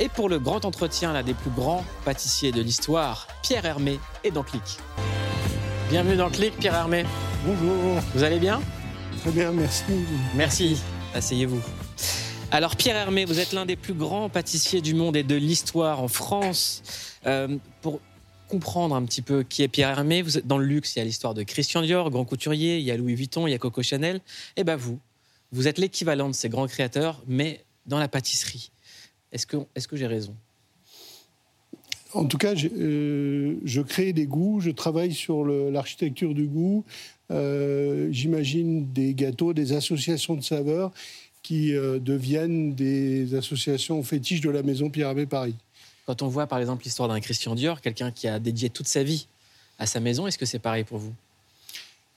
Et pour le grand entretien, l'un des plus grands pâtissiers de l'histoire, Pierre Hermé, est dans Clic. Bienvenue dans Clic, Pierre Hermé. Bonjour. Vous allez bien? Très bien, merci. Merci. Asseyez-vous. Alors Pierre Hermé, vous êtes l'un des plus grands pâtissiers du monde et de l'histoire en France. Euh, pour comprendre un petit peu qui est Pierre Hermé, vous êtes dans le luxe, il y a l'histoire de Christian Dior, grand couturier, il y a Louis Vuitton, il y a Coco Chanel. Et ben vous, vous êtes l'équivalent de ces grands créateurs, mais dans la pâtisserie. Est-ce que, est que j'ai raison? En tout cas, je, euh, je, crée des goûts, je travaille sur l'architecture du goût. Euh, J'imagine des gâteaux, des associations de saveurs qui euh, deviennent des associations fétiches de la maison Pierre Hermé Paris. Quand on voit par exemple l'histoire d'un Christian Dior, quelqu'un qui a dédié toute sa vie à sa maison, est-ce que c'est pareil pour vous?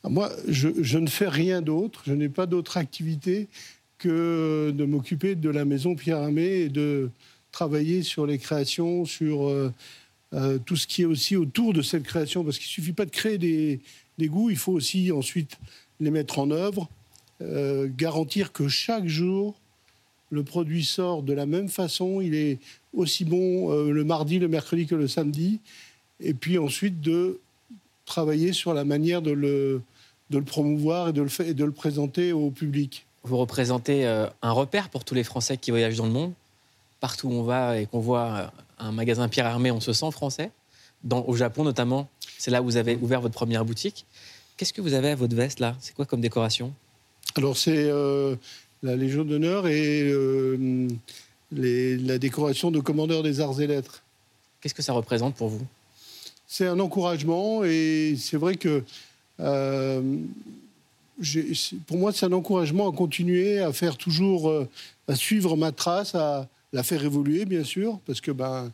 Ah, Moi, je, je, ne fais rien d'autre, je n'ai pas d'autre activité que de m'occuper de la maison Pierre Hermé et de travailler sur les créations, sur euh, euh, tout ce qui est aussi autour de cette création, parce qu'il ne suffit pas de créer des, goûts, il faut aussi ensuite les mettre en œuvre, euh, garantir que chaque jour, le produit sort de la même façon, il est aussi bon le mardi, le mercredi que le samedi, et puis ensuite de travailler sur la manière de le, promouvoir et de le présenter au public. Vous représentez un repère pour tous les Français qui voyagent dans le monde partout où on va et qu'on voit euh, un magasin Pierre Hermé, on se sent français. Dans, au Japon notamment, c'est là où vous avez ouvert votre première boutique. Qu'est-ce que vous avez à votre veste là? C'est quoi comme décoration? Alors c'est euh, la Légion d'honneur et euh, la décoration de commandeur des arts et lettres. Qu'est-ce que ça représente pour vous? C'est un encouragement et c'est vrai que pour moi c'est un encouragement à continuer à faire toujours, à suivre ma trace, à, la faire évoluer, bien sûr, parce que ben,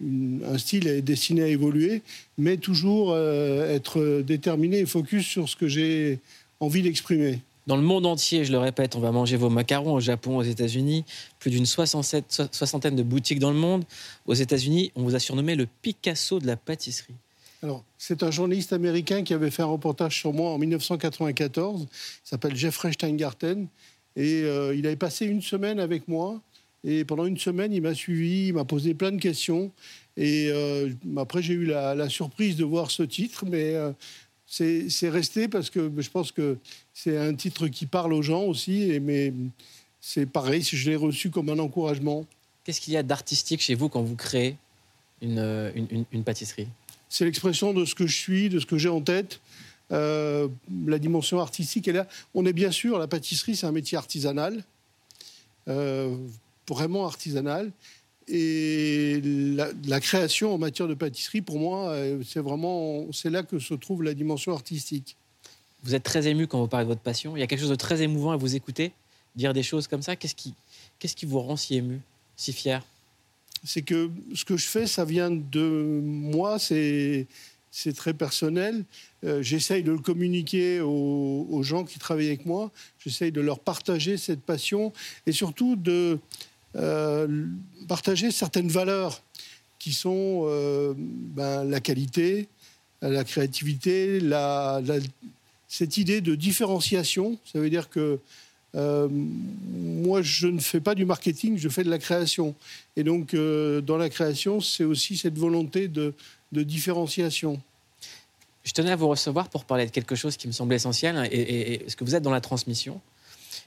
un style est destiné à évoluer, mais toujours euh, être déterminé et focus sur ce que j'ai envie d'exprimer. Dans le monde entier, je le répète, on va manger vos macarons au Japon, aux États-Unis, plus d'une soixantaine de boutiques dans le monde. Aux États-Unis, on vous a surnommé le Picasso de la pâtisserie. Alors, c'est un journaliste américain qui avait fait un reportage sur moi en 1994. Il s'appelle Jeffrey Steingarten. Et euh, il avait passé une semaine avec moi et pendant une semaine, il m'a suivi, il m'a posé plein de questions. Et euh, après, j'ai eu la, surprise de voir ce titre, mais euh, c'est resté parce que je pense que c'est un titre qui parle aux gens aussi. Et, mais c'est pareil, je l'ai reçu comme un encouragement. Qu'est-ce qu'il y a d'artistique chez vous quand vous créez une, pâtisserie? C'est l'expression de ce que je suis, de ce que j'ai en tête. Euh, la dimension artistique est là. On est bien sûr, la pâtisserie, c'est un métier artisanal. Euh, vraiment artisanale. Et la, création en matière de pâtisserie, pour moi, euh, c'est vraiment c'est là que se trouve la dimension artistique. Vous êtes très ému quand vous parlez de votre passion. Il y a quelque chose de très émouvant à vous écouter, dire des choses comme ça. Qu'est-ce qui, qu'est-ce qui vous rend si ému, si fier? C'est que ce que je fais, ça vient de moi. C'est très personnel. Euh, j'essaye de le communiquer aux, gens qui travaillent avec moi. J'essaye de leur partager cette passion et surtout de euh, partager certaines valeurs qui sont euh, ben, la qualité, la créativité, cette idée de différenciation. Ça veut dire que moi, je ne fais pas du marketing, je fais de la création. Et donc, dans la création, c'est aussi cette volonté de, différenciation. Je tenais à vous recevoir pour parler de quelque chose qui me semble essentiel, et, parce que vous êtes dans la transmission.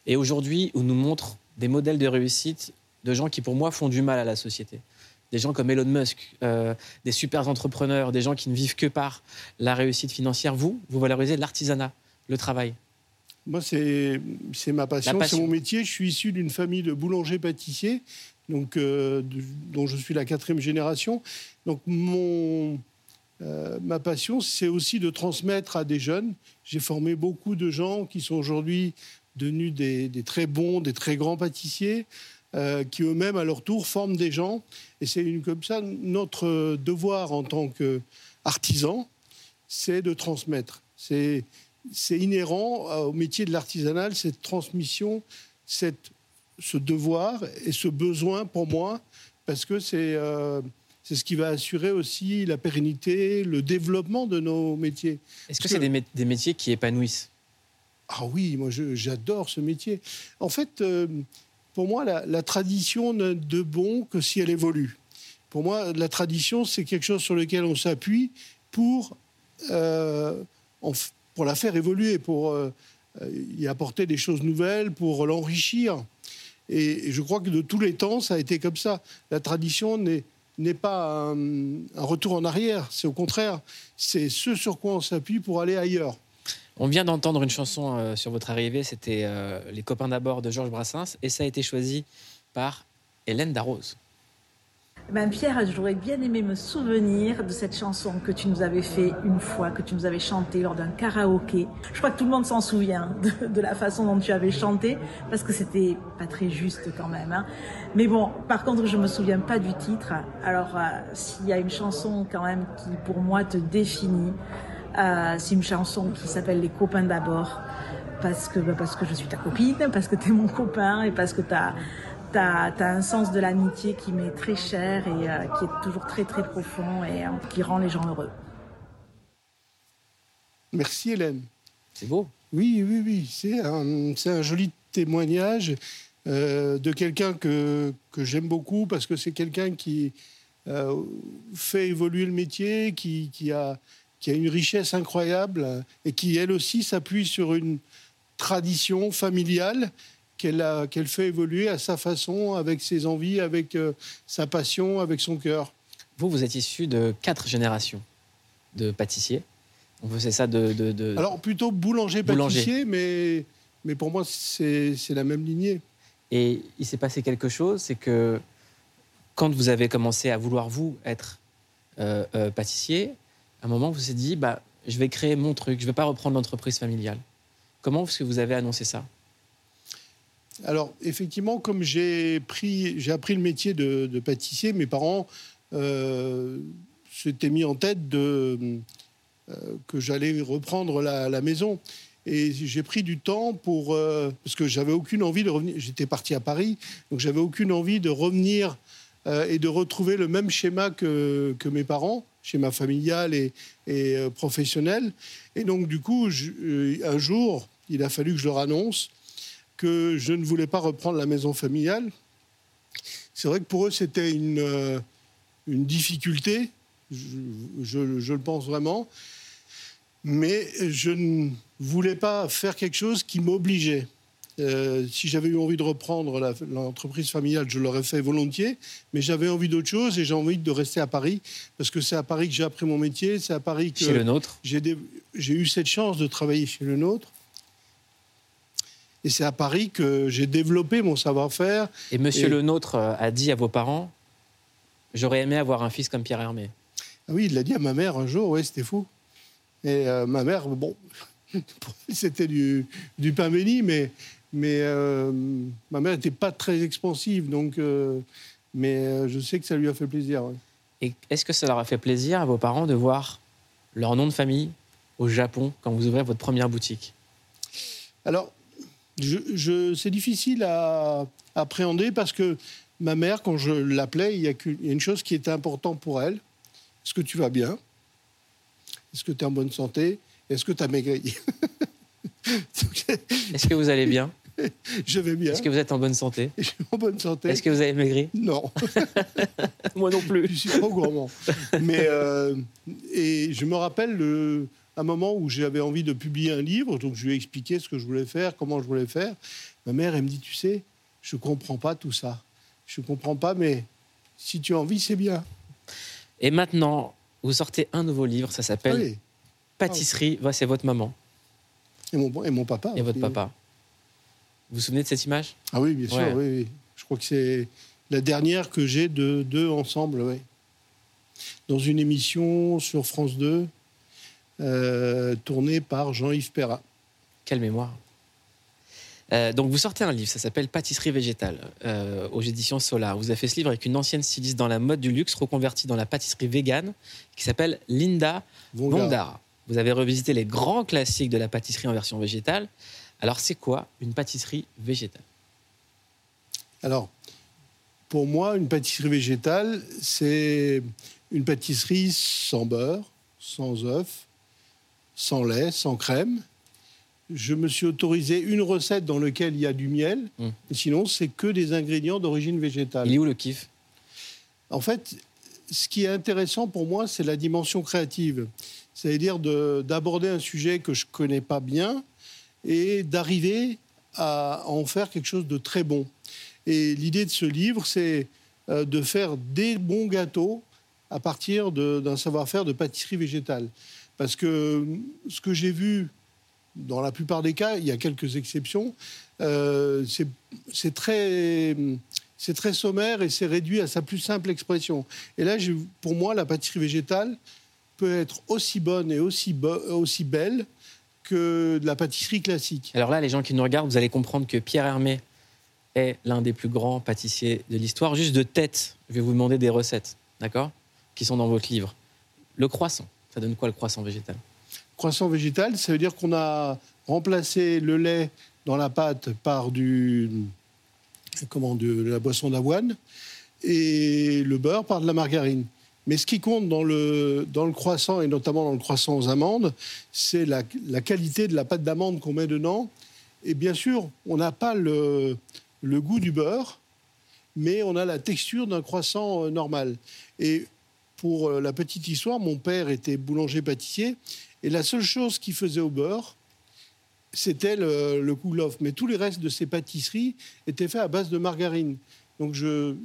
Et aujourd'hui, on nous montre des modèles de réussite de gens qui, pour moi, font du mal à la société. Des gens comme Elon Musk, euh, des super entrepreneurs, des gens qui ne vivent que par la réussite financière. Vous, vous valorisez l'artisanat, le travail. Moi, c'est ma passion, c'est mon métier. Je suis issu d'une famille de boulangers-pâtissiers, donc euh, dont je suis la quatrième génération. Donc mon euh, ma passion, c'est aussi de transmettre à des jeunes. J'ai formé beaucoup de gens qui sont aujourd'hui devenus des, très bons, des très grands pâtissiers, euh, qui eux-mêmes, à leur tour, forment des gens. Et c'est comme ça, notre devoir en tant qu'artisan, c'est de transmettre. C'est inhérent au métier de l'artisanal, cette transmission, cette, ce devoir et ce besoin pour moi, parce que c'est... Euh, c'est ce qui va assurer aussi la pérennité, le développement de nos métiers. Est-ce que c'est des, métiers qui épanouissent? Ah oui, moi j'adore ce métier. En fait, euh, pour moi, la, tradition n'a de bon que si elle évolue. Pour moi, la tradition, c'est quelque chose sur lequel on s'appuie pour, euh, pour la faire évoluer, pour euh, y apporter des choses nouvelles, pour l'enrichir. Et, je crois que de tous les temps, ça a été comme ça. La tradition n'est pas un, retour en arrière, c'est au contraire, c'est ce sur quoi on s'appuie pour aller ailleurs. On vient d'entendre une chanson euh, sur votre arrivée, c'était euh, Les copains d'abord de Georges Brassens, et ça a été choisi par Hélène Darroze. Ben Pierre, j'aurais bien aimé me souvenir de cette chanson que tu nous avais fait une fois, que tu nous avais chantée lors d'un karaoké. Je crois que tout le monde s'en souvient de, la façon dont tu avais chanté, parce que c'était pas très juste quand même. Hein. Mais bon, par contre, je me souviens pas du titre. Alors, euh, s'il y a une chanson quand même qui, pour moi, te définit, euh, c'est une chanson qui s'appelle Les copains d'abord, parce que, bah, parce que je suis ta copine, parce que tu es mon copain et parce que tu as un sens de l'amitié qui m'est très cher et euh, qui est toujours très très profond et euh, qui rend les gens heureux. Merci Hélène. C'est beau. Oui, oui, oui. C'est un, un, joli témoignage euh, de quelqu'un que, que j'aime beaucoup parce que c'est quelqu'un qui fait évoluer le métier, qui, qui, a, qui a une richesse incroyable et qui, elle aussi, s'appuie sur une tradition familiale qu'elle fait évoluer à sa façon, avec ses envies, avec euh, sa passion, avec son cœur. Vous, vous êtes issu de quatre générations de pâtissiers. On faisait ça de, Alors plutôt boulanger-pâtissier, mais, mais pour moi, c'est la même lignée. Et il s'est passé quelque chose, c'est que quand vous avez commencé à vouloir, vous, être euh, euh, pâtissier, à un moment, vous vous êtes dit, bah, je vais créer mon truc, je ne vais pas reprendre l'entreprise familiale. Comment est-ce que vous avez annoncé ça? Alors, effectivement, comme j'ai appris le métier de, pâtissier, mes parents euh, s'étaient mis en tête euh, que j'allais reprendre la, maison. Et j'ai pris du temps pour. Euh, parce que j'avais aucune envie de revenir. J'étais parti à Paris, donc j'avais aucune envie de revenir et de retrouver le même schéma que, mes parents, schéma familial et, et professionnel. Et donc, du coup, un jour, il a fallu que je leur annonce que je ne voulais pas reprendre la maison familiale. C'est vrai que pour eux, c'était une, euh, une difficulté, je, le pense vraiment, mais je ne voulais pas faire quelque chose qui m'obligeait. Euh, si j'avais eu envie de reprendre l'entreprise familiale, je l'aurais fait volontiers, mais j'avais envie d'autre chose et j'ai envie de rester à Paris, parce que c'est à Paris que j'ai appris mon métier, c'est à Paris que... Chez le nôtre J'ai eu cette chance de travailler chez le nôtre. Et c'est à Paris que j'ai développé mon savoir-faire. Et monsieur le nôtre euh, a dit à vos parents J'aurais aimé avoir un fils comme Pierre Hermé. Ah oui, il l'a dit à ma mère un jour, oui, c'était fou. Et euh, ma mère, bon, c'était du, du, pain béni, mais, mais euh, ma mère n'était pas très expansive, donc, mais je sais que ça lui a fait plaisir. Et est-ce que ça leur a fait plaisir à vos parents de voir leur nom de famille au Japon quand vous ouvrez votre première boutique? Alors, je, c'est difficile à, appréhender parce que ma mère, quand je l'appelais, il y, a une chose qui était importante pour elle. Est-ce que tu vas bien? Est-ce que tu es en bonne santé? Est-ce que tu as maigri Est-ce que vous allez bien? Je vais bien. Est-ce que vous êtes en bonne santé? Je suis en bonne santé. Est-ce que vous avez maigri? Non. Moi non plus. Je suis trop gourmand. Mais euh, et je me rappelle le, un moment où j'avais envie de publier un livre, donc je lui ai expliqué ce que je voulais faire, comment je voulais faire. Ma mère, elle me dit, tu sais, je comprends pas tout ça. Je comprends pas, mais si tu as envie, c'est bien. Et maintenant, vous sortez un nouveau livre, ça s'appelle Pâtisserie. c'est votre maman. Et mon, et mon papa. Et votre papa. Vous vous souvenez de cette image? Ah oui, bien sûr, oui, Je crois que c'est la dernière que j'ai de deux ensemble, oui. Dans une émission sur France 2, euh, tourné par Jean-Yves Perra. Quelle mémoire euh, donc vous sortez un livre, ça s'appelle Pâtisserie végétale euh, aux éditions Solar. Vous avez fait ce livre avec une ancienne styliste dans la mode du luxe reconvertie dans la pâtisserie végane qui s'appelle Linda Vondara. Vous avez revisité les grands classiques de la pâtisserie en version végétale. Alors c'est quoi une pâtisserie végétale? Alors pour moi, une pâtisserie végétale, c'est une pâtisserie sans beurre, sans œufs, sans lait, sans crème, je me suis autorisé une recette dans laquelle il y a du miel. Mmh. Sinon, c'est que des ingrédients d'origine végétale. Il est où le kiff? En fait, ce qui est intéressant pour moi, c'est la dimension créative. C'est-à-dire d'aborder un sujet que je ne connais pas bien et d'arriver à en faire quelque chose de très bon. Et l'idée de ce livre, c'est euh, de faire des bons gâteaux à partir d'un savoir-faire de pâtisserie végétale. Parce que ce que j'ai vu dans la plupart des cas, il y a quelques exceptions, euh, c'est très, très sommaire et c'est réduit à sa plus simple expression. Et là, pour moi, la pâtisserie végétale peut être aussi bonne et aussi, aussi belle que de la pâtisserie classique. Alors là, les gens qui nous regardent, vous allez comprendre que Pierre Hermé est l'un des plus grands pâtissiers de l'histoire. Juste de tête, je vais vous demander des recettes, d'accord Qui sont dans votre livre. Le croissant, ça donne quoi le croissant végétal? Croissant végétal, ça veut dire qu'on a remplacé le lait dans la pâte par du, comment, de la boisson d'avoine et le beurre par de la margarine. Mais ce qui compte dans le, dans le croissant, et notamment dans le croissant aux amandes, c'est la, la, qualité de la pâte d'amande qu'on met dedans. Et bien sûr, on n'a pas le, le, goût du beurre, mais on a la texture d'un croissant euh, normal. Et pour euh, la petite histoire, mon père était boulanger-pâtissier, et la seule chose qu'il faisait au beurre, c'était le, le Mais tous les restes de ses pâtisseries étaient faits à base de margarine. Donc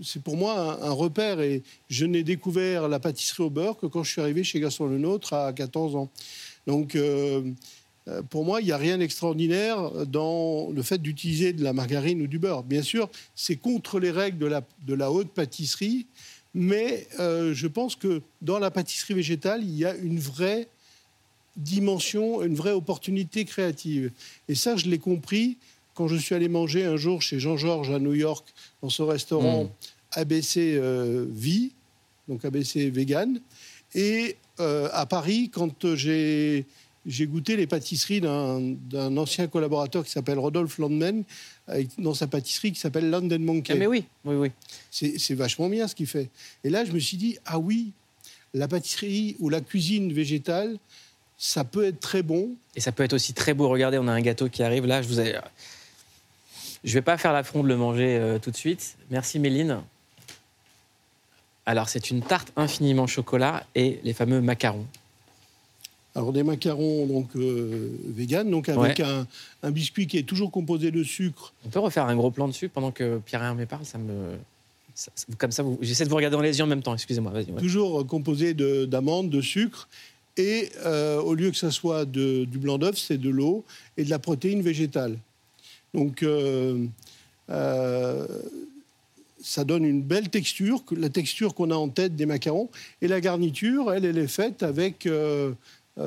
c'est pour moi un, repère et je n'ai découvert la pâtisserie au beurre que quand je suis arrivé chez Gaston Lenôtre à 14 ans. Donc euh, euh, pour moi, il n'y a rien d'extraordinaire dans le fait d'utiliser de la margarine ou du beurre. Bien sûr, c'est contre les règles de la haute pâtisserie, mais euh, je pense que dans la pâtisserie végétale, il y a une vraie dimension, une vraie opportunité créative. Et ça, je l'ai compris quand je suis allé manger un jour chez Jean-Georges à New York, dans son restaurant hmm. ABC euh, Vie, donc ABC Vegan, et euh, à Paris, quand j'ai j'ai goûté les pâtisseries d'un ancien collaborateur qui s'appelle Rodolphe Landman, dans sa pâtisserie qui s'appelle London Monkey. Ah mais oui, oui, oui. C'est vachement bien ce qu'il fait. Et là, je me suis dit, ah oui, la pâtisserie ou la cuisine végétale, ça peut être très bon. Et ça peut être aussi très beau. Regardez, on a un gâteau qui arrive là. Je vous ai je ne vais pas faire l'affront de le manger euh, tout de suite. Merci Méline. Alors, c'est une tarte infiniment chocolat et les fameux macarons. Alors, des macarons donc euh, vegan, donc avec un, biscuit qui est toujours composé de sucre. On peut refaire un gros plan dessus pendant que Pierre Hermé parle Ça me. comme ça, j'essaie de vous regarder dans les yeux en même temps. Excusez-moi. Toujours composé d'amandes, de, sucre. Et euh, au lieu que ça soit du blanc d'œuf, c'est de l'eau et de la protéine végétale. Donc, euh, euh, ça donne une belle texture, la texture qu'on a en tête des macarons. Et la garniture, elle, elle est faite avec euh,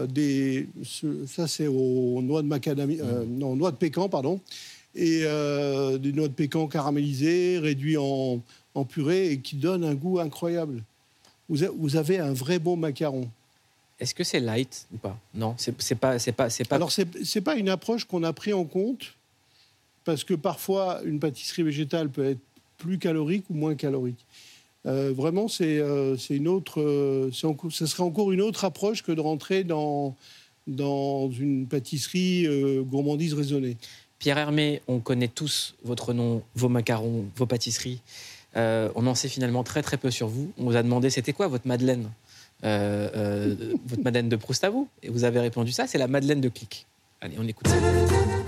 des. Ça, c'est aux noix de macadamie. non, noix de pécan, pardon. Et des noix de pécan caramélisées, réduites en, purée et qui donnent un goût incroyable. Vous, avez un vrai bon macaron. Est-ce que c'est light ou pas? Non, c'est pas, c'est pas, c'est pas. Alors c'est pas une approche qu'on a pris en compte parce que parfois une pâtisserie végétale peut être plus calorique ou moins calorique. Euh, vraiment, c'est euh, une autre, euh, ce serait encore une autre approche que de rentrer dans, dans une pâtisserie gourmandise raisonnée. Pierre Hermé, on connaît tous votre nom, vos macarons, vos pâtisseries. on en sait finalement très très peu sur vous. On vous a demandé c'était quoi votre Madeleine Votre Madeleine de Proust à vous? Et vous avez répondu ça, c'est la Madeleine de Clic. Allez, on écoute ça.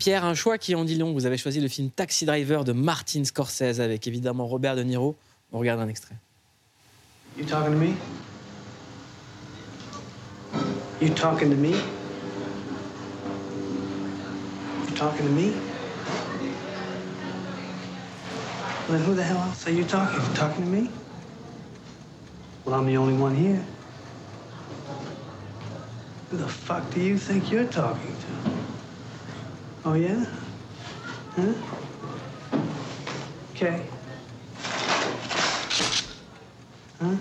Pierre, un choix qui en dit long. Vous avez choisi le film Taxi Driver de Martin Scorsese avec évidemment Robert De Niro. On regarde un extrait. You talking to me? You talking to me? You talking to me? Well, then who the hell else are you talking? You talking to me? Well, I'm the only one here. Who the fuck do you think you're talking to? Oh yeah? Huh? Okay. Hein?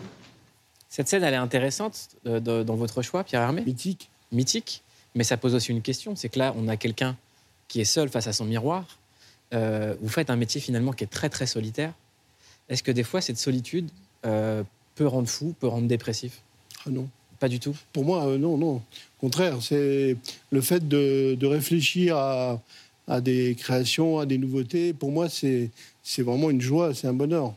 Cette scène, elle est intéressante euh, dans votre choix, Pierre Hermé Mythique. Mythique. Mais ça pose aussi une question. C'est que là, on a quelqu'un qui est seul face à son miroir. Euh, vous faites un métier finalement qui est très très solitaire. Est-ce que des fois cette solitude euh, peut rendre fou, peut rendre dépressif? Ah non. Pas du tout Pour moi, non, non. Au contraire, c'est le fait de, réfléchir à, à, des créations, à des nouveautés. Pour moi, c'est vraiment une joie, c'est un bonheur.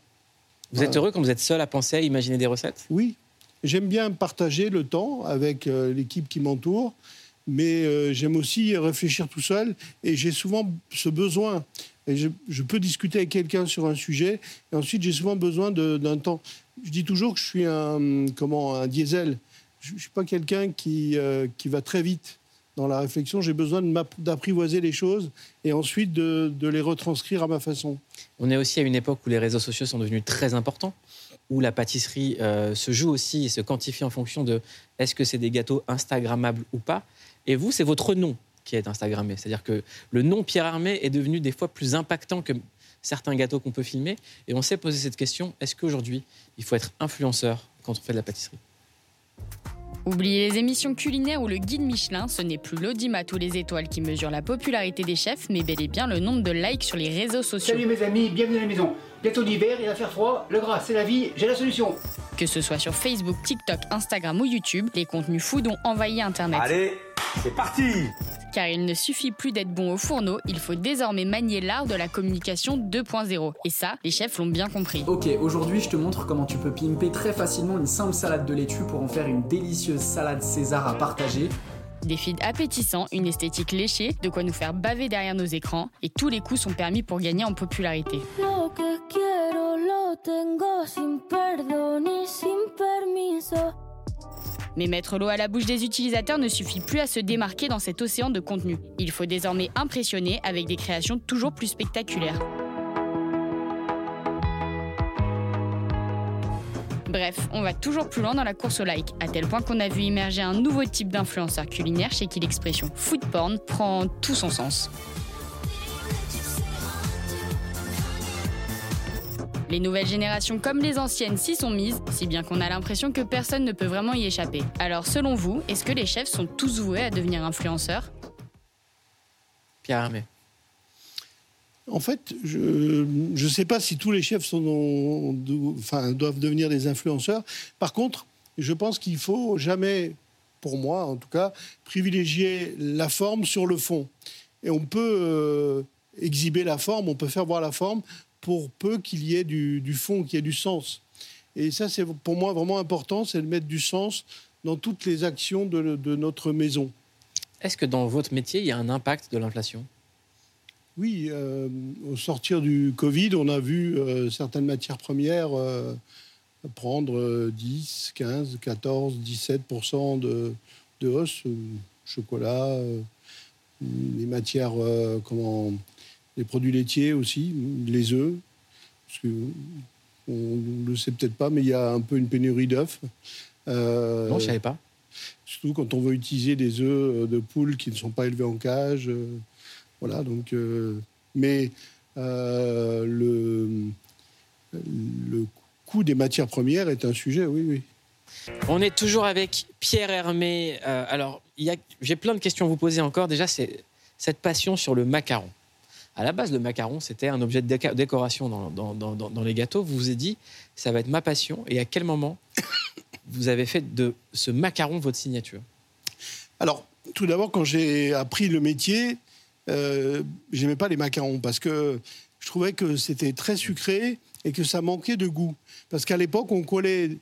Vous êtes heureux quand vous êtes seul à penser, à imaginer des recettes? Oui. J'aime bien partager le temps avec l'équipe qui m'entoure mais euh, j'aime aussi réfléchir tout seul et j'ai souvent ce besoin. Et je, peux discuter avec quelqu'un sur un sujet et ensuite j'ai souvent besoin d'un temps. Je dis toujours que je suis un, comment, un diesel. Je ne suis pas quelqu'un qui, euh, qui va très vite dans la réflexion. J'ai besoin d'apprivoiser les choses et ensuite de, les retranscrire à ma façon. On est aussi à une époque où les réseaux sociaux sont devenus très importants où la pâtisserie euh, se joue aussi et se quantifie en fonction de est-ce que c'est des gâteaux Instagrammables ou pas. Et vous, c'est votre nom qui est Instagrammé. C'est-à-dire que le nom Pierre Hermé est devenu des fois plus impactant que certains gâteaux qu'on peut filmer. Et on s'est posé cette question est-ce qu'aujourd'hui, il faut être influenceur quand on fait de la pâtisserie? Oubliez les émissions culinaires ou le guide Michelin, ce n'est plus l'audimat ou les étoiles qui mesurent la popularité des chefs, mais bel et bien le nombre de likes sur les réseaux sociaux. Salut mes amis, bienvenue à la maison. Bientôt d'hiver, il va faire froid, le gras c'est la vie, j'ai la solution. Que ce soit sur Facebook, TikTok, Instagram ou YouTube, les contenus fous ont envahi Internet. Allez, c'est parti Car il ne suffit plus d'être bon au fourneau, il faut désormais manier l'art de la communication 2.0. Et ça, les chefs l'ont bien compris. Ok, aujourd'hui je te montre comment tu peux pimper très facilement une simple salade de laitue pour en faire une délicieuse salade César à partager. Des feeds appétissants, une esthétique léchée, de quoi nous faire baver derrière nos écrans, et tous les coups sont permis pour gagner en popularité. Mais mettre l'eau à la bouche des utilisateurs ne suffit plus à se démarquer dans cet océan de contenu. Il faut désormais impressionner avec des créations toujours plus spectaculaires. Bref, on va toujours plus loin dans la course au like, à tel point qu'on a vu émerger un nouveau type d'influenceur culinaire chez qui l'expression food porn prend tout son sens. Les nouvelles générations comme les anciennes s'y sont mises, si bien qu'on a l'impression que personne ne peut vraiment y échapper. Alors selon vous, est-ce que les chefs sont tous voués à devenir influenceurs? Pierre Hermé. En fait, je ne sais pas si tous les chefs sont enfin, doivent devenir des influenceurs. Par contre, je pense qu'il faut jamais, pour moi en tout cas, privilégier la forme sur le fond. Et on peut euh, exhiber la forme, on peut faire voir la forme pour peu qu'il y ait du, fond, qu'il y ait du sens. Et ça, c'est pour moi vraiment important, c'est de mettre du sens dans toutes les actions de, de notre maison. Est-ce que dans votre métier, il y a un impact de l'inflation? Oui, euh, au sortir du Covid, on a vu euh, certaines matières premières euh, prendre 10, 15, 14, 17 de, de hausse. Chocolat, les matières, comment, les produits laitiers aussi, les œufs. Parce que, on ne le sait peut-être pas, mais il y a un peu une pénurie d'œufs. non, je ne savais pas. Surtout quand on veut utiliser des œufs de poules qui ne sont pas élevés en cage. Voilà, donc, euh, mais euh, le, le coût des matières premières est un sujet, oui, oui. On est toujours avec Pierre Hermé. Euh, alors, j'ai plein de questions à vous poser encore. Déjà, c'est cette passion sur le macaron. À la base, le macaron, c'était un objet de décoration dans, les gâteaux. Vous vous êtes dit, ça va être ma passion. Et à quel moment vous avez fait de ce macaron votre signature? Alors, tout d'abord, quand j'ai appris le métier, euh, j'aimais pas les macarons parce que je trouvais que c'était très sucré et que ça manquait de goût. Parce qu'à l'époque, on collait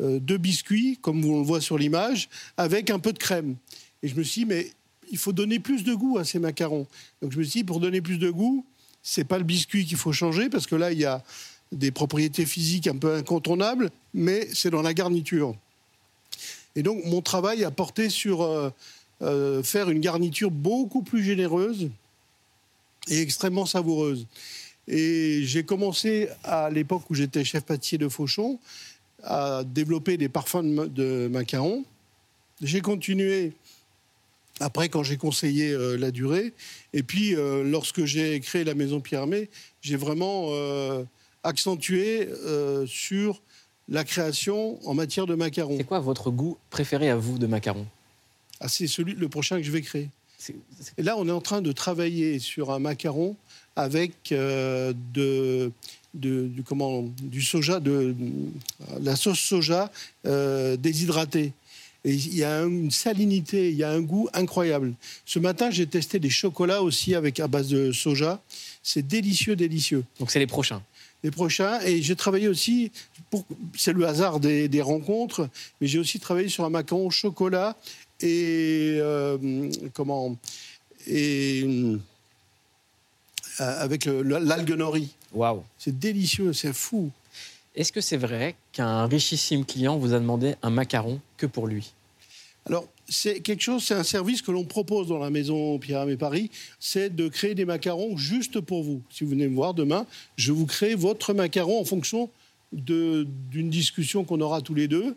euh, deux biscuits, comme on le voit sur l'image, avec un peu de crème. Et je me suis dit, mais il faut donner plus de goût à ces macarons. Donc je me suis dit, pour donner plus de goût, c'est pas le biscuit qu'il faut changer, parce que là, il y a des propriétés physiques un peu incontournables, mais c'est dans la garniture. Et donc, mon travail a porté sur euh, euh, faire une garniture beaucoup plus généreuse et extrêmement savoureuse. Et j'ai commencé à l'époque où j'étais chef pâtissier de Fauchon à développer des parfums de, macarons. J'ai continué après quand j'ai conseillé euh, la durée. Et puis euh, lorsque j'ai créé la maison Pierre Hermé, j'ai vraiment accentué sur la création en matière de macarons. C'est quoi votre goût préféré à vous de macarons? Ah, c'est celui, le prochain que je vais créer. Et là, on est en train de travailler sur un macaron avec euh, de, du, comment, du soja, de, la sauce soja euh, déshydratée. Et il y a une salinité, il y a un goût incroyable. Ce matin, j'ai testé des chocolats aussi avec à base de soja. C'est délicieux, délicieux. Donc c'est les prochains les prochains. Et j'ai travaillé aussi, c'est le hasard des, rencontres, mais j'ai aussi travaillé sur un macaron au chocolat et euh, comment et euh, avec l'algue nori. Waouh C'est délicieux, c'est fou. Est-ce que c'est vrai qu'un richissime client vous a demandé un macaron que pour lui? Alors, c'est quelque chose, c'est un service que l'on propose dans la maison Pierre Hermé Paris, c'est de créer des macarons juste pour vous. Si vous venez me voir demain, je vous crée votre macaron en fonction d'une discussion qu'on aura tous les deux.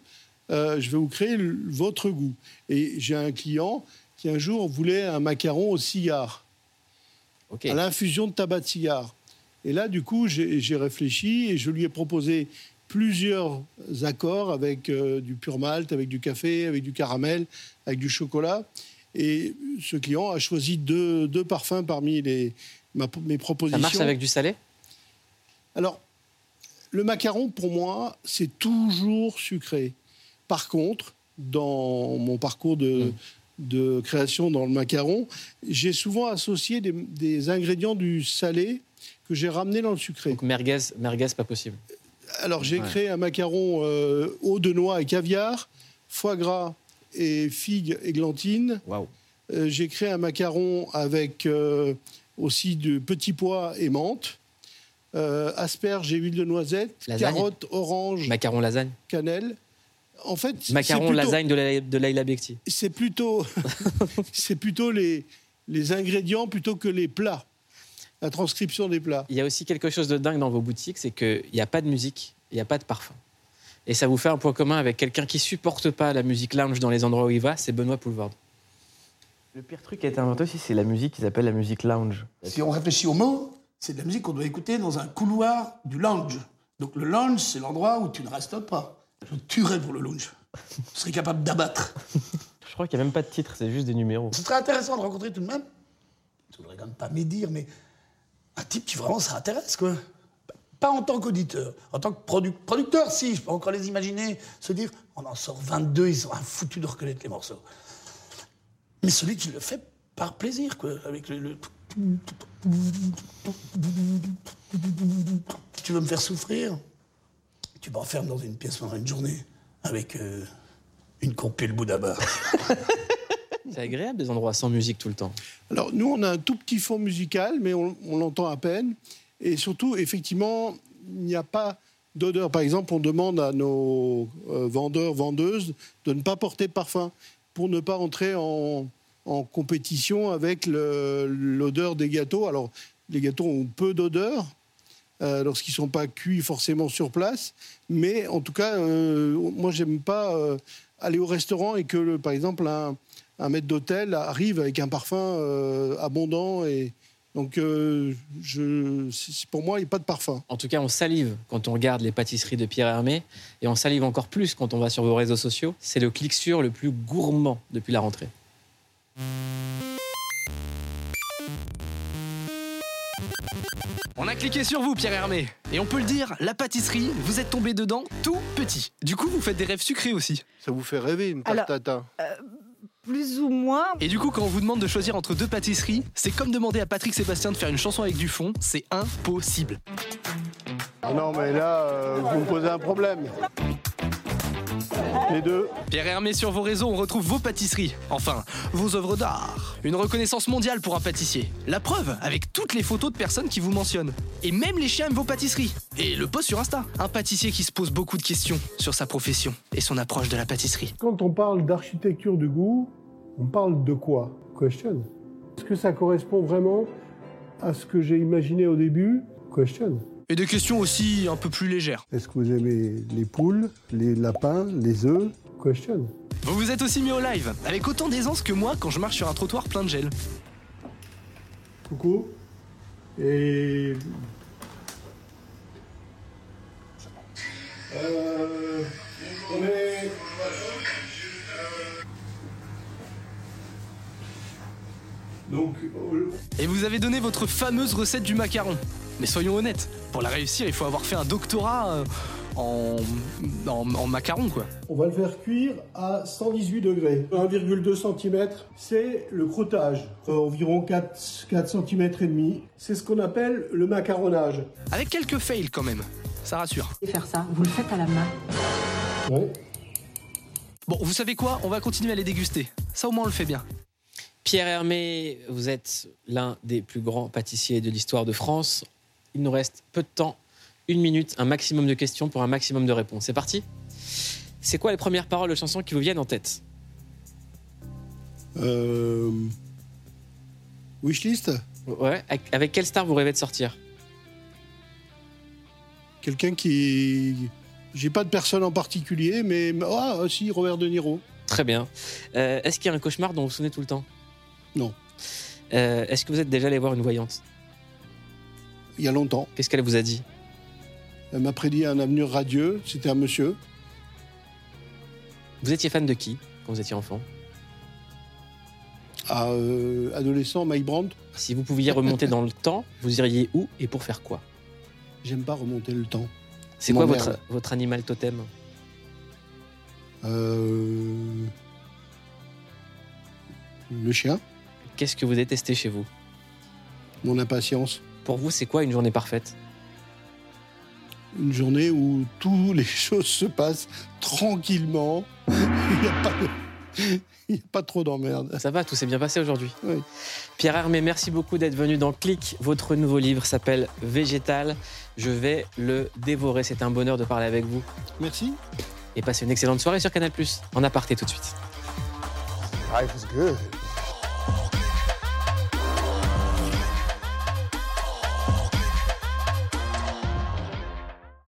Euh, je vais vous créer votre goût. Et j'ai un client qui un jour voulait un macaron au cigare, à l'infusion de tabac de cigare. Et là, du coup, j'ai réfléchi et je lui ai proposé plusieurs accords avec euh, du pur malt, avec du café, avec du caramel, avec du chocolat. Et ce client a choisi deux, deux parfums parmi les, mes propositions. Ça marche avec du salé? Alors, le macaron, pour moi, c'est toujours sucré. Par contre, dans mon parcours de, hmm. de création dans le macaron, j'ai souvent associé des, des, ingrédients du salé que j'ai ramenés dans le sucré. Donc merguez, merguez pas possible alors j'ai créé un macaron euh, eau de noix et caviar, foie gras et figues et glantines. Euh, j'ai créé un macaron avec euh, aussi de petits pois et menthe. asperges et huile de noisette, carottes, oranges, macaron lasagne, cannelle. En fait, macaron lasagne de Laila Bekti. C'est plutôt, c'est plutôt les, les ingrédients plutôt que les plats la transcription des plats. Il y a aussi quelque chose de dingue dans vos boutiques, c'est qu'il n'y a pas de musique, il n'y a pas de parfum. Et ça vous fait un point commun avec quelqu'un qui supporte pas la musique lounge dans les endroits où il va, c'est Benoît Poulvord. Le pire truc qui a été inventé aussi, c'est la musique qu'ils appellent la musique lounge. Si on réfléchit au mot, c'est de la musique qu'on doit écouter dans un couloir du lounge. Donc le lounge, c'est l'endroit où tu ne restes pas. Je tuerais pour le lounge. Je serais capable d'abattre. Je crois qu'il n'y a même pas de titre, c'est juste des numéros. Ce serait intéressant de rencontrer tout de même. Je voudrais quand même pas médire, mais un type qui vraiment ça intéresse, quoi. Pas en tant qu'auditeur. En tant que producteur, si, je peux encore les imaginer se dire on en sort 22, ils sont foutus de reconnaître les morceaux. Mais celui qui le fait par plaisir, quoi, avec le. Tu veux me faire souffrir Tu m'enfermes dans une pièce pendant une journée avec euh, une compile Bouddha C'est agréable des endroits sans musique tout le temps. Alors nous, on a un tout petit fond musical, mais on, l'entend à peine. Et surtout, effectivement, il n'y a pas d'odeur. Par exemple, on demande à nos euh, vendeurs, vendeuses de ne pas porter de parfum pour ne pas entrer en, compétition avec l'odeur des gâteaux. Alors, les gâteaux ont peu d'odeur, euh, lorsqu'ils ne sont pas cuits forcément sur place. Mais en tout cas, euh, moi, j'aime pas aller au restaurant et que, par exemple, un, un maître d'hôtel arrive avec un parfum euh, abondant et donc euh, je, pour moi il n'y a pas de parfum. En tout cas, on salive quand on regarde les pâtisseries de Pierre Hermé et on salive encore plus quand on va sur vos réseaux sociaux. C'est le clic sur le plus gourmand depuis la rentrée. On a cliqué sur vous, Pierre Hermé. Et on peut le dire, la pâtisserie, vous êtes tombé dedans tout petit. Du coup, vous faites des rêves sucrés aussi. Ça vous fait rêver une tarte tatin euh, plus ou moins. Et du coup, quand on vous demande de choisir entre deux pâtisseries, c'est comme demander à Patrick Sébastien de faire une chanson avec du fond, c'est impossible. Non, mais là, euh, vous me posez un problème. Les deux. Pierre Hermé sur vos réseaux, on retrouve vos pâtisseries. Enfin, vos œuvres d'art. Une reconnaissance mondiale pour un pâtissier. La preuve, avec toutes les photos de personnes qui vous mentionnent. Et même les chiens aiment vos pâtisseries. Et le post sur Insta. Un pâtissier qui se pose beaucoup de questions sur sa profession et son approche de la pâtisserie. Quand on parle d'architecture de goût, on parle de quoi? Question. Est-ce que ça correspond vraiment à ce que j'ai imaginé au début? Question. Et des questions aussi un peu plus légères. Est-ce que vous aimez les poules, les lapins, les œufs? Question. Vous vous êtes aussi mis au live, avec autant d'aisance que moi quand je marche sur un trottoir plein de gel. Coucou. Et. Euh, on est. Et vous avez donné votre fameuse recette du macaron. Mais soyons honnêtes, pour la réussir, il faut avoir fait un doctorat euh, en, en, macaron, quoi. On va le faire cuire à 118 degrés. 1,2 cm, c'est le crottage. Euh, environ 4, 4 cm et demi. C'est ce qu'on appelle le macaronnage. Avec quelques fails quand même, ça rassure. Et faire ça, vous le faites à la main. Ouais. Bon, vous savez quoi? On va continuer à les déguster. Ça au moins on le fait bien. Pierre Hermé, vous êtes l'un des plus grands pâtissiers de l'histoire de France. Il nous reste peu de temps une minute, un maximum de questions pour un maximum de réponses. C'est parti C'est quoi les premières paroles de chansons qui vous viennent en tête? Euh... Wishlist? Ouais. Avec quelle star vous rêvez de sortir? Quelqu'un qui. J'ai pas de personne en particulier, mais. Ah, si, Robert De Niro. Très bien. Euh, est-ce qu'il y a un cauchemar dont vous vous souvenez tout le temps? Non. Euh, est-ce que vous êtes déjà allé voir une voyante? Il y a longtemps. Qu'est-ce qu'elle vous a dit? Elle m'a prédit un avenir radieux. C'était un monsieur. Vous étiez fan de qui quand vous étiez enfant? Euh, Adolescent, Mike Brandt. Si vous pouviez remonter dans le temps, vous iriez où et pour faire quoi? J'aime pas remonter le temps. C'est quoi votre, votre animal totem? Euh... Le chien. Qu'est-ce que vous détestez chez vous Mon impatience. Pour vous, c'est quoi une journée parfaite une journée où toutes les choses se passent tranquillement. Il n'y a pas a pas trop d'emmerde. Ça va, tout s'est bien passé aujourd'hui. Oui. Pierre Hermé, merci beaucoup d'être venu dans Clic. Votre nouveau livre s'appelle Végétal. Je vais le dévorer. C'est un bonheur de parler avec vous. Merci. Et passez une excellente soirée sur Canal+. En aparté tout de suite. Life is good.